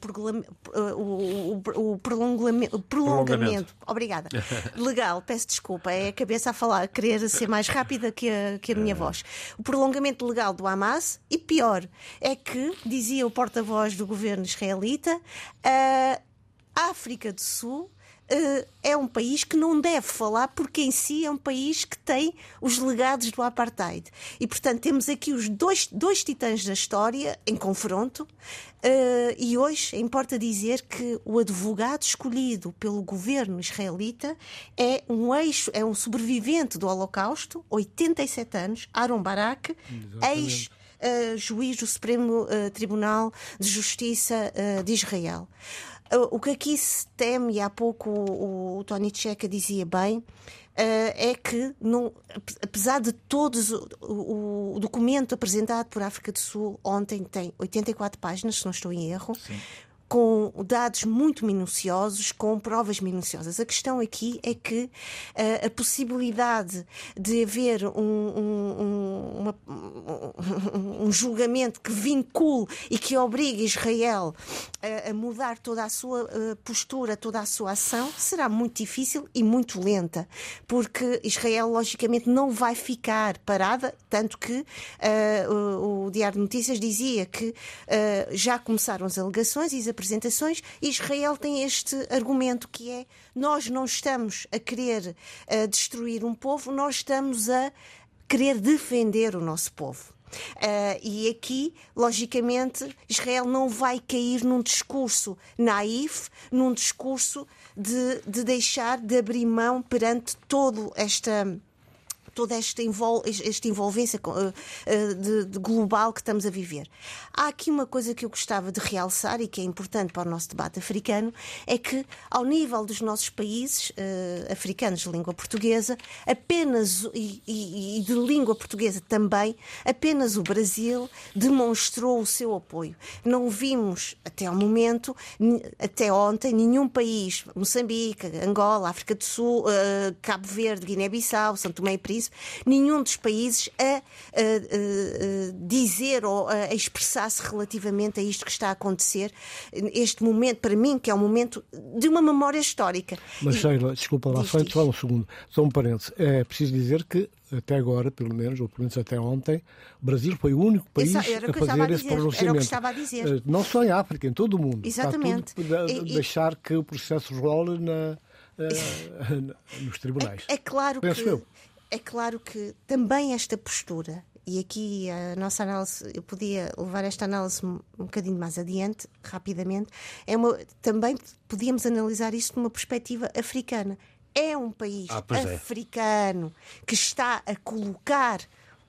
o, o, o prolongamento, prolongamento, obrigada, legal, peço desculpa, é a cabeça a falar, a querer ser mais rápida que a, que a minha é. voz. O prolongamento legal do Hamas e pior é que, dizia o porta-voz do governo israelita, a África do Sul é um país que não deve falar, porque em si é um país que tem os legados do apartheid. E, portanto, temos aqui os dois, dois titãs da história em confronto. Uh, e hoje importa dizer que o advogado escolhido pelo governo israelita é um eixo, é um sobrevivente do Holocausto, 87 anos, Aaron Barak, ex uh, juiz do Supremo uh, Tribunal de Justiça de Israel. O que aqui se teme, e há pouco o, o Tony Checa dizia bem, Uh, é que, apesar de todos, o, o, documento apresentado por África do Sul ontem tem 84 páginas, se não estou em erro. Sim com dados muito minuciosos, com provas minuciosas. A questão aqui é que uh, a possibilidade de haver um, um, uma, um, julgamento que vincule e que obrigue Israel a, a mudar toda a sua uh, postura, toda a sua ação, será muito difícil e muito lenta, porque Israel, logicamente, não vai ficar parada, tanto que uh, o, o, Diário de Notícias dizia que já começaram as alegações e as apresentações, Israel tem este argumento que é nós não estamos a querer uh, destruir um povo, nós estamos a querer defender o nosso povo. Uh, e aqui, logicamente, Israel não vai cair num discurso naif, num discurso de, de deixar de abrir mão perante todo esta toda esta, envol esta envolvência uh, uh, de, de global que estamos a viver. Há aqui uma coisa que eu gostava de realçar e que é importante para o nosso debate africano, é que ao nível dos nossos países uh, africanos de língua portuguesa, apenas, e, e, e de língua portuguesa também, apenas o Brasil demonstrou o seu apoio. Não vimos, até ao momento, até ontem, nenhum país, Moçambique, Angola, África do Sul, Cabo Verde, Guiné-Bissau, São Tomé e Príncipe, nenhum dos países a, a, a dizer ou a expressar-se relativamente a isto que está a acontecer. Este momento, para mim, que é um momento de uma memória histórica. Mas, Sheila, desculpa lá, só, só um segundo, só um parênteses. É preciso dizer que até agora, pelo menos, ou pelo menos até ontem, o Brasil foi o único país a fazer a esse pronunciamento. Eh, não só em África, em todo o mundo. Exatamente. Está tudo e, deixar que o processo role na, uh, nos tribunais. É, é claro Penso que eu é claro que também esta postura, e aqui a nossa análise, eu podia levar esta análise um, bocadinho mais adiante, rapidamente, é uma, também podíamos analisar isto numa perspectiva africana. É um país ah, é. africano é. que está a colocar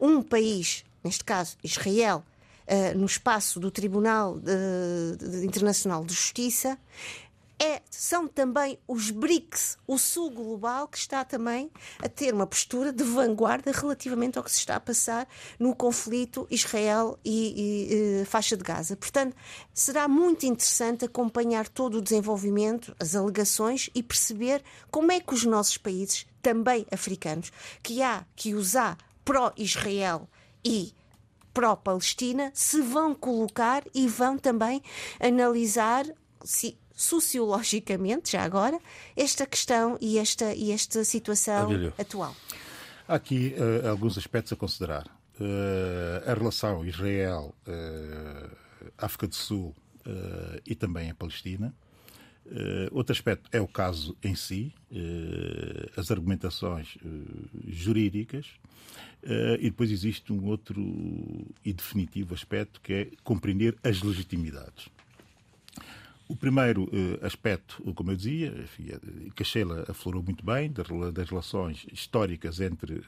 um país, neste caso Israel, uh, no espaço do Tribunal de Internacional de Justiça, é, são também os BRICS, o Sul Global, que está também a ter uma postura de vanguarda relativamente ao que se está a passar no conflito Israel e, e, e faixa de Gaza. Portanto, será muito interessante acompanhar todo o desenvolvimento, as alegações e perceber como é que os nossos países, também africanos, que há que usar pró-Israel e pró-Palestina, se vão colocar e vão também analisar se sociologicamente, já agora, esta questão e esta, e esta situação atual? Há aqui uh, alguns aspectos a considerar. Uh, a relação Israel-África do Sul e também a Palestina. outro aspecto é o caso em si, as argumentações jurídicas. e depois existe um outro e definitivo aspecto que é compreender as legitimidades. O primeiro uh, aspecto, como eu dizia, que a Sheila aflorou muito bem, das relações históricas entre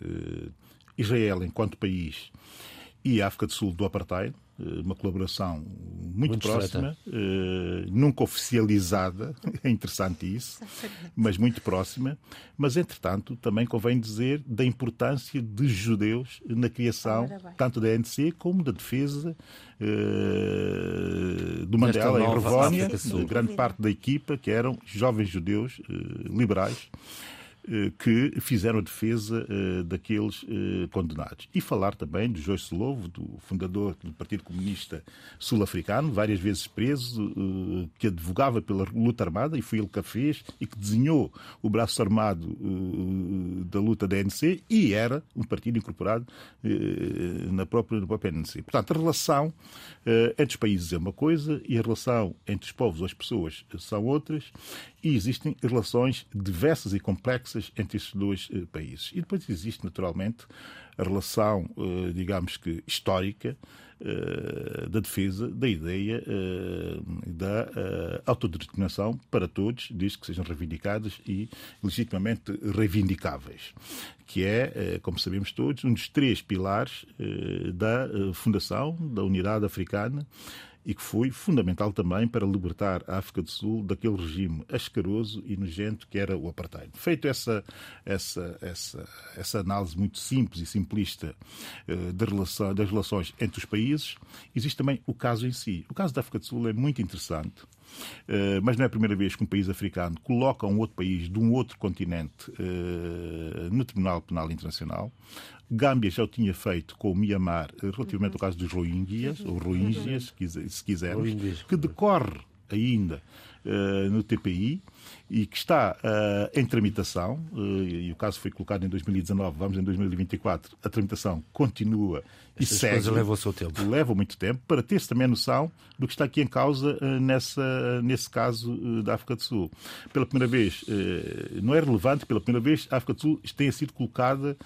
Israel enquanto país e a África do Sul do Apartheid, eh, uma colaboração muito, muito próxima, uh, nunca oficializada, é interessante isso, mas muito próxima. Mas, entretanto, também convém dizer da importância de judeus na criação tanto da ANC como da defesa uh, do Mandela em Revónia, grande parte da equipa que eram jovens judeus uh, liberais. eh, que fizeram a defesa uh, daqueles uh, condenados. E falar também de Jorge Slovo, do fundador do Partido Comunista Sul-Africano, várias vezes preso, que advogava pela luta armada, e foi ele que a fez, e que desenhou o braço armado da luta da ANC, e era um partido incorporado na, própria, na própria ANC. Portanto, a relação entre os países é uma coisa, e a relação entre os povos ou as pessoas são outras, e existem relações diversas e complexas entre estes dois eh, países. E depois existe, naturalmente, a relação, eh, digamos que histórica, eh, da defesa da ideia da autodeterminação para todos, desde que sejam reivindicadas e legitimamente reivindicáveis, que é, como sabemos todos, um dos três pilares da fundação da Unidade Africana e que foi fundamental também para libertar a África do Sul daquele regime ascaroso e nojento que era o apartheid. Feito essa, essa, essa, essa análise muito simples e simplista uh, relação, das relações entre os países, existe também o caso em si. O caso da África do Sul é muito interessante. Uh, mas não é a primeira vez que um país africano coloca um outro país de um outro continente uh, no Tribunal Penal Internacional. Gâmbia já o tinha feito com o Myanmar eh, relativamente ao caso dos Rohingyas, ou Rohingyas, se quisermos, que decorre ainda uh, no TPI e que está uh, em tramitação, uh, e o caso foi colocado em 2019, vamos em 2024, a tramitação continua e segue. leva o seu tempo. Leva muito tempo, para ter-se também noção do que está aqui em causa nessa, nesse caso da África do Sul. Pela primeira vez, não é relevante, pela primeira vez, a África do Sul tenha sido colocada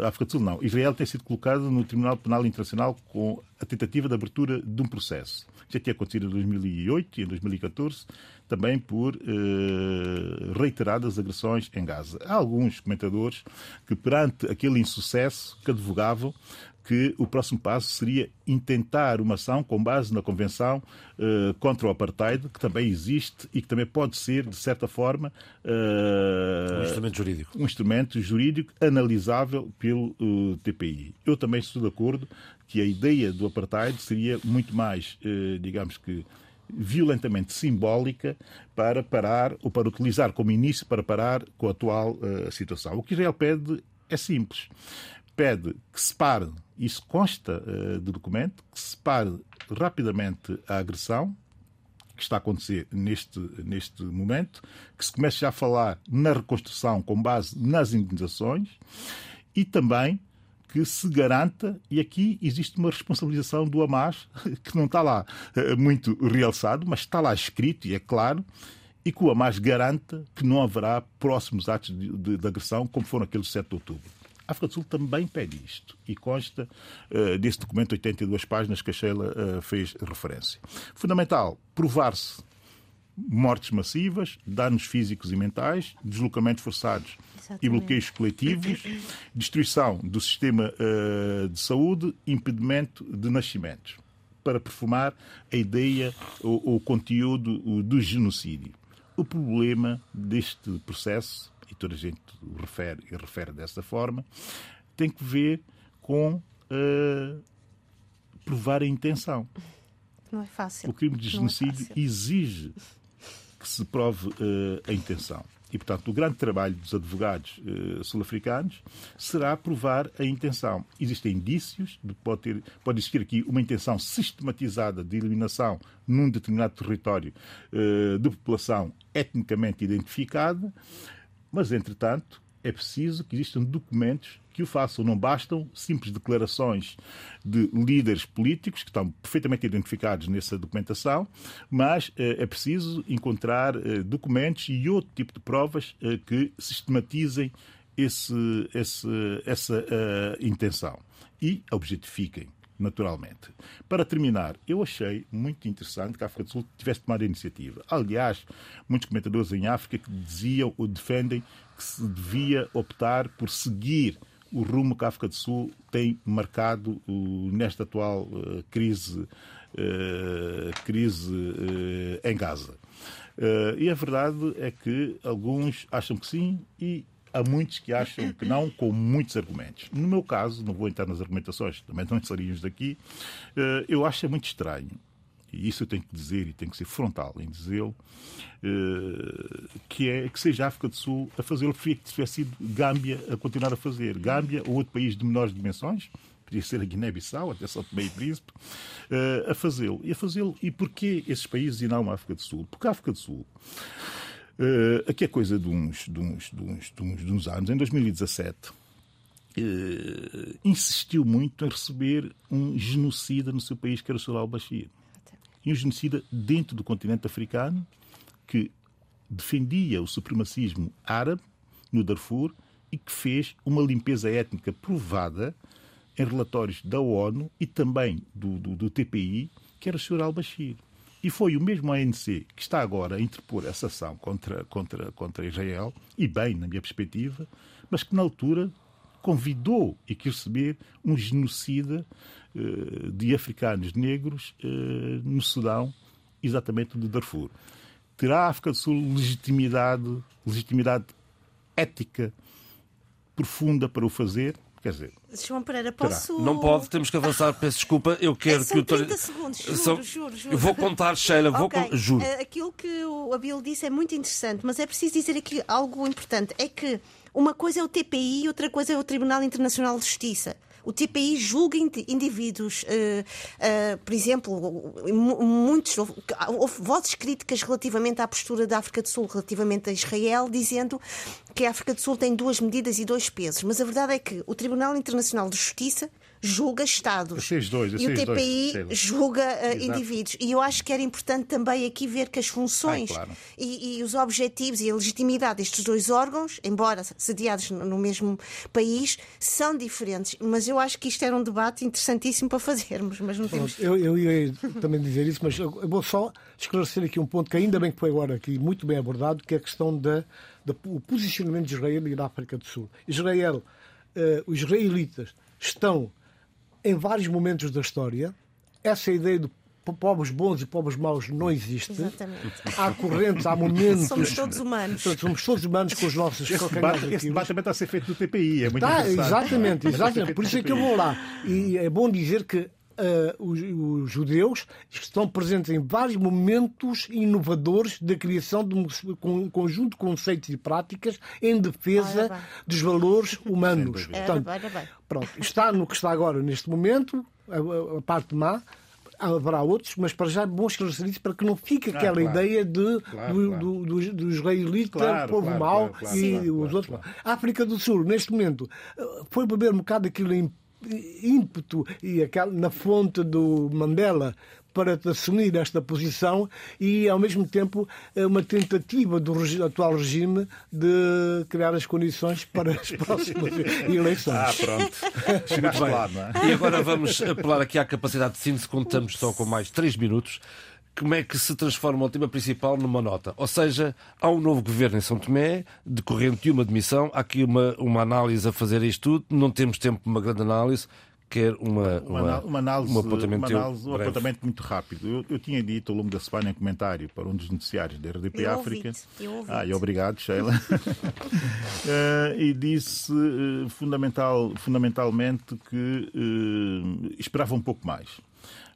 a África do Sul não. Israel tem sido colocado no Tribunal Penal Internacional com a tentativa de abertura de um processo. Já tinha acontecido em 2008 e em 2014, também por eh, reiteradas agressões em Gaza. Há alguns comentadores que, perante aquele insucesso, que advogavam que o próximo passo seria intentar uma ação com base na Convenção uh, contra o Apartheid, que também existe e que também pode ser, de certa forma, uh, um instrumento jurídico. Um instrumento jurídico analisável pelo uh, eh, TPI. Eu também estou de acordo que a ideia do Apartheid seria muito mais, digamos que, violentamente simbólica para parar ou para utilizar como início para parar com a atual situação. O que Israel pede é simples pede que se pare, isso consta uh, do documento, que se pare rapidamente a agressão que está a acontecer neste, neste momento, que se comece já a falar na reconstrução com base nas indenizações e também que se garanta, e aqui existe uma responsabilização do Hamas, que não está lá uh, muito realçado, mas está lá escrito e é claro, e que o Hamas garanta que não haverá próximos atos de, de, de agressão como foram aqueles de 7 de outubro. A África do Sul também pede isto e consta uh, desse documento 82 páginas que a Sheila uh, fez referência. Fundamental provar-se mortes massivas, danos físicos e mentais, deslocamentos forçados Exatamente. e bloqueios coletivos, destruição do sistema uh, de saúde, impedimento de nascimentos, para perfumar a ideia ou o conteúdo do genocídio. O problema deste processo e toda a gente o refere e refere dessa forma, tem que ver com uh, provar a intenção. Não é fácil. O crime de é genocídio é exige que se prove uh, a intenção. E, portanto, o grande trabalho dos advogados uh, sul-africanos será provar a intenção. Existem indícios, de, pode, ter, pode existir aqui uma intenção sistematizada de eliminação num determinado território uh, de população etnicamente identificada, mas, entretanto, é preciso que existam documentos que o façam. Não bastam simples declarações de líderes políticos, que estão perfeitamente identificados nessa documentação, mas é preciso encontrar documentos e outro tipo de provas que sistematizem esse, esse, essa intenção e objetifiquem naturalmente. Para terminar, eu achei muito interessante que a África do Sul tivesse tomado a iniciativa. Aliás, muitos comentadores em África que diziam ou defendem que se devia optar por seguir o rumo que a África do Sul tem marcado nesta atual uh, crise, uh, crise em Gaza. e a verdade é que alguns acham que sim e há muitos que acham que não, com muitos argumentos. No meu caso, não vou entrar nas argumentações, também não estaríamos daqui, eh, eu acho muito estranho, e isso eu tenho que dizer e tenho que ser frontal em dizê-lo, eh, que é que seja a África do Sul a fazê-lo, preferia que tivesse sido Gâmbia a continuar a fazer. Gâmbia ou outro país de menores dimensões, podia ser a Guiné-Bissau, até São Tomé e Príncipe, eh, a fazê-lo. E a fazê-lo. E porquê esses países e não a África do Sul? Porque a África do Sul Uh, aqui é coisa de uns, de, uns, de, uns, de, uns, de uns anos, em 2017, uh, eh, insistiu muito em receber um genocida no seu país, que era o Sr. al-Bashir. E um genocida dentro do continente africano que defendia o supremacismo árabe no Darfur e que fez uma limpeza étnica provada em relatórios da ONU e também do, do, do TPI, que era o Sr. al-Bashir. E foi o mesmo ANC que está agora a interpor essa ação contra, contra, contra Israel, e bem, na minha perspectiva, mas que na altura convidou e quis receber um genocida uh, de africanos negros uh, no Sudão, exatamente do Darfur. Terá a África do Sul legitimidade, legitimidade ética profunda para o fazer? Quer dizer, João Pereira, posso. Não pode, temos que avançar, peço desculpa. Eu quero é, são que o. 30 segundos, juro, São... juro, juro. Eu vou contar, Sheila, vou okay. con... juro. Eh, aquilo que o Abel disse é muito interessante, mas é preciso dizer aqui algo importante: é que uma coisa é o TPI e outra coisa é o Tribunal Internacional de Justiça. O TPI julga indivíduos, uh, uh, por exemplo, muitos, houve, houve vozes críticas relativamente à postura da África do Sul, relativamente a Israel, dizendo que a África do Sul tem duas medidas e dois pesos. Mas a verdade é que o Tribunal Internacional de Justiça julga Estados. Dois, e o TPI dois, julga uh, indivíduos. E eu acho que era importante também aqui ver que as funções claro. e, e, os objetivos e a legitimidade destes dois órgãos, embora sediados no mesmo país, são diferentes. Mas eu acho que isto era um debate interessantíssimo para fazermos. Mas não temos... eu, eu ia também dizer isso, mas eu vou só esclarecer aqui um ponto que ainda bem que foi agora aqui muito bem abordado, que é a questão da, da o posicionamento de Israel e da África do Sul. Israel, uh, os israelitas estão em vários momentos da história, essa ideia de povos bons e povos maus não existe. Exatamente. Há correntes, há momentos. Somos todos humanos. Somos todos humanos com os nossos esse debate, esse debate também está a ser feito no TPI. É muito está, Exatamente, exatamente. Por isso é que eu vou lá. E é bom dizer que uh, os, os, judeus estão presentes em vários momentos inovadores da criação de um, um conjunto de conceitos e práticas em defesa dos valores humanos. Portanto, bem, Pronto, está no que está agora neste momento, a, a parte má, haverá outros, mas para já é bom esclarecer isso para que não fique aquela claro, ideia de, claro, do, claro. do, do, do israelita, povo mau e os outros. A África do Sul, neste momento, foi beber um bocado aquilo em ímpeto e aquela, na fonte do Mandela para assumir esta posição e, ao mesmo tempo, é uma tentativa do atual regime de criar as condições para as próximas eleições. Ah, pronto. Chegaste lá, não é? E agora vamos apelar aqui à capacidade de síntese, contamos só com mais três minutos como é que se transforma o tema principal numa nota. Ou seja, há um novo governo em São Tomé, decorrente de uma demissão, há aqui uma, uma análise a fazer isto tudo, não temos tempo para uma grande análise, quer uma, uma, uma, análise, um apontamento, uma análise, um apontamento muito rápido. Eu, eu, tinha dito ao longo da semana em comentário para um dos noticiários da RDP eu África. Eu ah, e obrigado, Sheila. uh, e disse uh, fundamental, fundamentalmente que uh, esperava um pouco mais.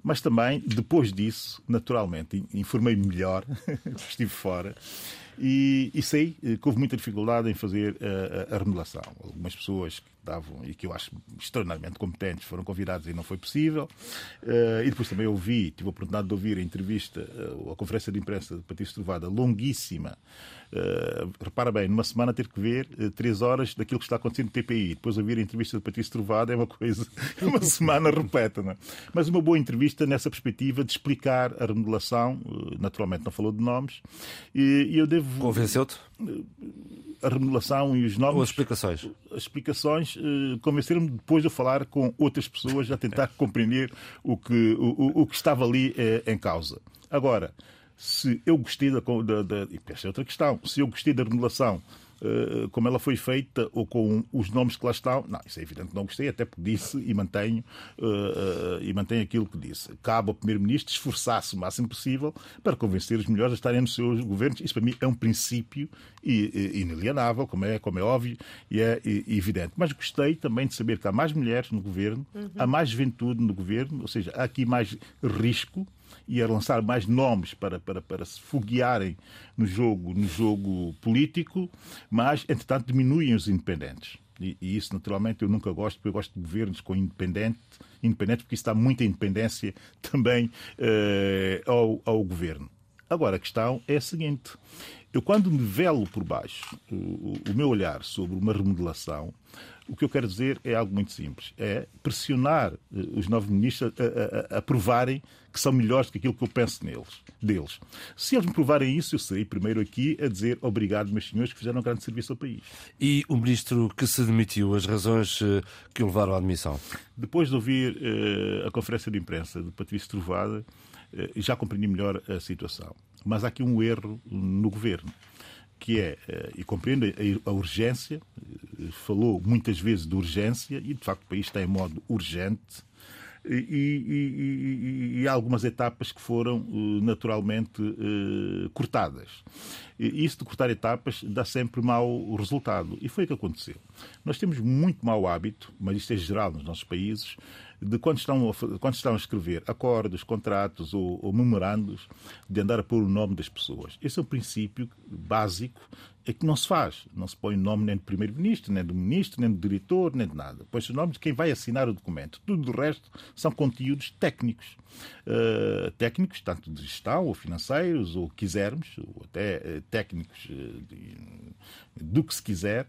Mas também, depois disso, naturalmente, informei-me melhor, estive fora, e, e, sei que houve muita dificuldade em fazer a, a, a remodelação. Algumas pessoas estavam, e que eu acho extraordinariamente competentes, foram convidados e não foi possível. Uh, e depois também ouvi, tive a oportunidade de ouvir a entrevista, uh, a conferência de imprensa de Patrício Trovada, longuíssima. Uh, repara bem, numa semana ter que ver três horas daquilo que está acontecendo no TPI, depois ouvir a entrevista de Patrício Trovada é uma coisa, é uma semana repleta. Não é? Mas uma boa entrevista nessa perspectiva de explicar a remodelação, naturalmente não falou de nomes, e, e eu devo. Convenceu-te? A remodelação e os nomes. Ou as explicações? As explicações uh, convenceram-me depois de falar com outras pessoas a tentar compreender o que, o, o que estava ali uh, em causa. Agora, se eu gostei da, da, da. E esta é outra questão. Se eu gostei da remodelação eh, como ela foi feita ou com os nomes que lá estão. Não, isso é evidente que não gostei, até porque disse e mantenho, uh, e mantenho aquilo que disse. Cabe ao Primeiro-Ministro esforçar-se o máximo possível para convencer os melhores a estarem nos seus governos. Isso para mim é um princípio inalienável, como é, como é óbvio e é evidente. Mas gostei também de saber que há mais mulheres no governo, uhum. há mais juventude no governo, ou seja, há aqui mais risco e a lançar mais nomes para, para, para se foguearem no jogo, no jogo político, mas, entretanto, diminuem os independentes. E, e, isso, naturalmente, eu nunca gosto, porque eu gosto de governos com independente, independente porque isso dá muita independência também uh, ao, ao governo. Agora, a questão é a seguinte: eu, quando me velo por baixo o, o meu olhar sobre uma remodelação, o que eu quero dizer é algo muito simples: é pressionar eh, os novos ministros a, a, a provarem que são melhores do que aquilo que eu penso neles, deles. Se eles me provarem isso, eu serei primeiro aqui a dizer obrigado, meus senhores, que fizeram um grande serviço ao país. E o ministro que se demitiu, as razões eh, que o levaram à admissão? Depois de ouvir uh, a conferência de imprensa de Patrício Trovada, uh, já compreendi melhor a situação. Mas há aqui um erro no governo que é, e compreendo a urgência, falou muitas vezes de urgência, e de facto o país está em modo urgente, e, e, e, e, algumas etapas que foram eh, naturalmente eh, cortadas. Isso de cortar etapas dá sempre mau resultado. E foi o que aconteceu. Nós temos muito mau hábito, mas isto é geral nos nossos países, de quando estão, a, quando estão a escrever acordos, contratos ou, ou memorandos, de andar a pôr o nome das pessoas. Esse é um princípio básico é que não se faz. Não se põe o nome nem do primeiro-ministro, nem do ministro, nem do diretor, nem de nada. Põe-se o nome de quem vai assinar o documento. Tudo o resto são conteúdos técnicos. Uh, técnicos, tanto de gestão, ou financeiros, ou quisermos, ou até uh, técnicos de, do que se quiser,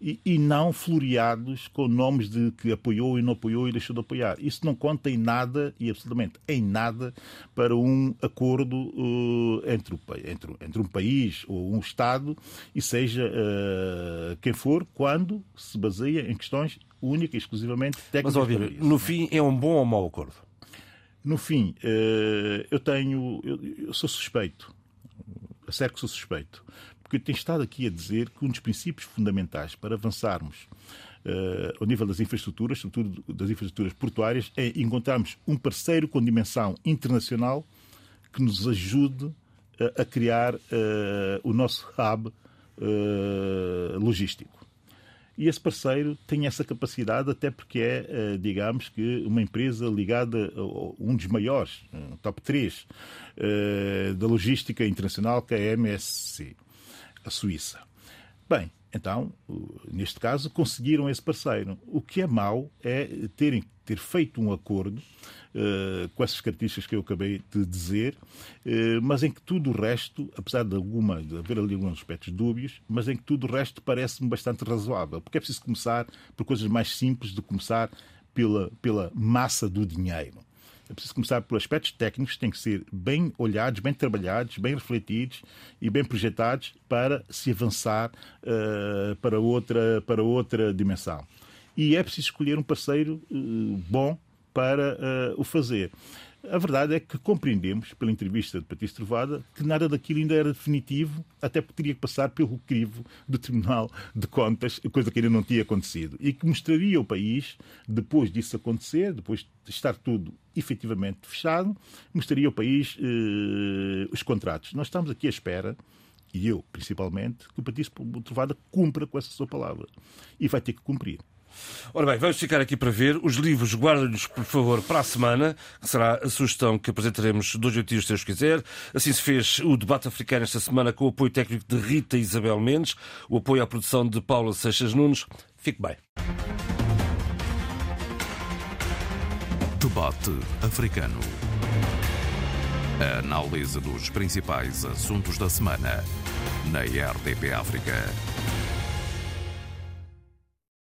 e, e, não floreados com nomes de que apoiou e não apoiou e deixou de apoiar. Isso não conta em nada, e absolutamente em nada, para um acordo uh, entre, o, entre, entre, um país ou um Estado, e seja uh, quem for, quando se baseia em questões únicas e exclusivamente técnicas. Mas, óbvio, no fim, é um bom ou mau acordo? No fim, uh, eu tenho. Eu, eu sou suspeito. A sério que sou suspeito porque eu tenho estado aqui a dizer que um dos princípios fundamentais para avançarmos uh, ao nível das infraestruturas, sobretudo das infraestruturas portuárias, é encontrarmos um parceiro com dimensão internacional que nos ajude uh, a criar uh, o nosso hub logístico. E esse parceiro tem essa capacidade, até porque é, eh, digamos que, uma empresa ligada a um dos maiores, top 3 eh, da logística internacional, que é a MSC, a Suíça. Bem, então, neste caso, conseguiram esse parceiro. O que é mau é terem ter feito um acordo uh, com essas características que eu acabei de dizer, uh, mas em que tudo o resto, apesar de, alguma, de haver ali alguns aspectos dúbios, mas em que tudo o resto parece-me bastante razoável. Porque é preciso começar por coisas mais simples de começar pela, pela massa do dinheiro. É preciso começar por aspectos técnicos que têm que ser bem olhados, bem trabalhados, bem refletidos e bem projetados para se avançar uh, para, outra, para outra dimensão. E é preciso escolher um parceiro uh, bom para uh, o fazer. A verdade é que compreendemos, pela entrevista de Patrício Trovada, que nada daquilo ainda era definitivo, até porque teria que passar pelo crivo do Tribunal de Contas, coisa que ainda não tinha acontecido. E que mostraria ao país, depois disso acontecer, depois de estar tudo efetivamente fechado, mostraria ao país eh, os contratos. Nós estamos aqui à espera e eu, principalmente, que o Patrício Trovada cumpra com essa sua palavra. E vai ter que cumprir. Ora bem, vamos ficar aqui para ver. Os livros guardem-nos, por favor, para a semana, que será a sugestão que apresentaremos dois oitinhos, se Deus quiser. Assim se fez o debate africano esta semana com o apoio técnico de Rita Isabel Mendes, o apoio à produção de Paula Seixas Nunes. Fique bem. Debate africano. A análise dos principais assuntos da semana na RDP África.